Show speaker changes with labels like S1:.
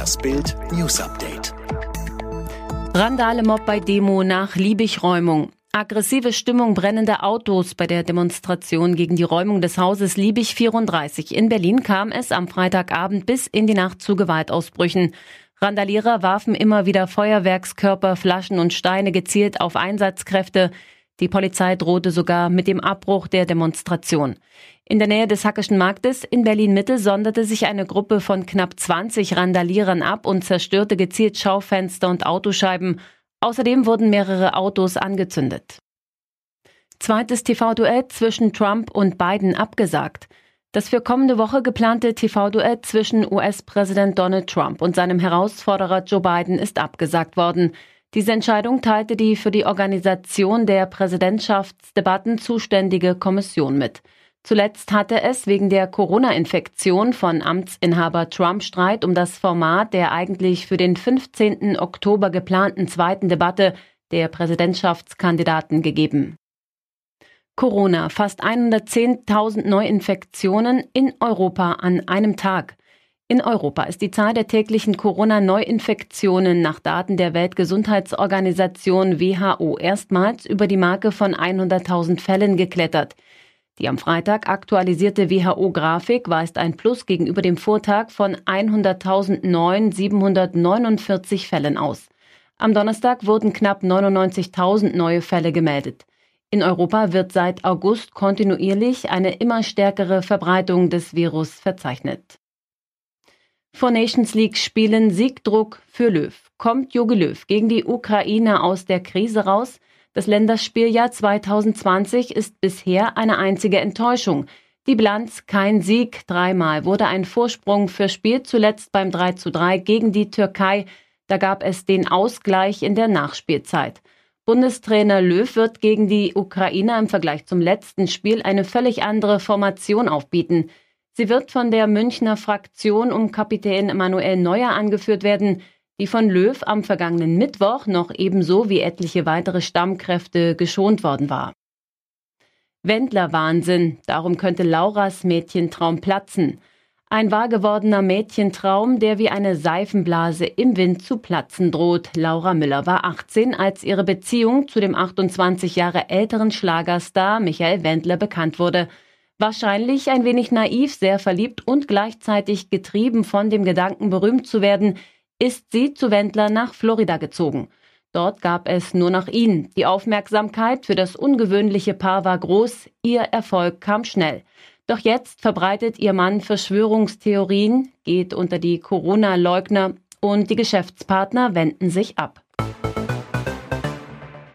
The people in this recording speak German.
S1: Das Bild News Update.
S2: Randale Mob bei Demo nach Liebig-Räumung. Aggressive Stimmung brennende Autos bei der Demonstration gegen die Räumung des Hauses Liebig 34 in Berlin kam es am Freitagabend bis in die Nacht zu Gewaltausbrüchen. Randalierer warfen immer wieder Feuerwerkskörper, Flaschen und Steine gezielt auf Einsatzkräfte. Die Polizei drohte sogar mit dem Abbruch der Demonstration. In der Nähe des Hackischen Marktes in Berlin-Mitte sonderte sich eine Gruppe von knapp 20 Randalierern ab und zerstörte gezielt Schaufenster und Autoscheiben. Außerdem wurden mehrere Autos angezündet. Zweites TV-Duett zwischen Trump und Biden abgesagt. Das für kommende Woche geplante TV-Duett zwischen US-Präsident Donald Trump und seinem Herausforderer Joe Biden ist abgesagt worden. Diese Entscheidung teilte die für die Organisation der Präsidentschaftsdebatten zuständige Kommission mit. Zuletzt hatte es wegen der Corona-Infektion von Amtsinhaber Trump Streit um das Format der eigentlich für den 15. Oktober geplanten zweiten Debatte der Präsidentschaftskandidaten gegeben. Corona, fast 110.000 Neuinfektionen in Europa an einem Tag. In Europa ist die Zahl der täglichen Corona-Neuinfektionen nach Daten der Weltgesundheitsorganisation WHO erstmals über die Marke von 100.000 Fällen geklettert. Die am Freitag aktualisierte WHO-Grafik weist ein Plus gegenüber dem Vortag von 100.749 Fällen aus. Am Donnerstag wurden knapp 99.000 neue Fälle gemeldet. In Europa wird seit August kontinuierlich eine immer stärkere Verbreitung des Virus verzeichnet. Vor Nations League Spielen Siegdruck für Löw. Kommt Jogi Löw gegen die Ukraine aus der Krise raus? Das Länderspieljahr 2020 ist bisher eine einzige Enttäuschung. Die Bilanz kein Sieg, dreimal wurde ein Vorsprung verspielt, zuletzt beim 3 zu 3 gegen die Türkei. Da gab es den Ausgleich in der Nachspielzeit. Bundestrainer Löw wird gegen die Ukrainer im Vergleich zum letzten Spiel eine völlig andere Formation aufbieten. Sie wird von der Münchner Fraktion um Kapitän Manuel Neuer angeführt werden, die von Löw am vergangenen Mittwoch noch ebenso wie etliche weitere Stammkräfte geschont worden war. Wendler-Wahnsinn, darum könnte Lauras Mädchentraum platzen. Ein wahr gewordener Mädchentraum, der wie eine Seifenblase im Wind zu platzen droht. Laura Müller war 18, als ihre Beziehung zu dem 28 Jahre älteren Schlagerstar Michael Wendler bekannt wurde. Wahrscheinlich ein wenig naiv, sehr verliebt und gleichzeitig getrieben von dem Gedanken, berühmt zu werden, ist sie zu Wendler nach Florida gezogen. Dort gab es nur noch ihn. Die Aufmerksamkeit für das ungewöhnliche Paar war groß, ihr Erfolg kam schnell. Doch jetzt verbreitet ihr Mann Verschwörungstheorien, geht unter die Corona-Leugner und die Geschäftspartner wenden sich ab.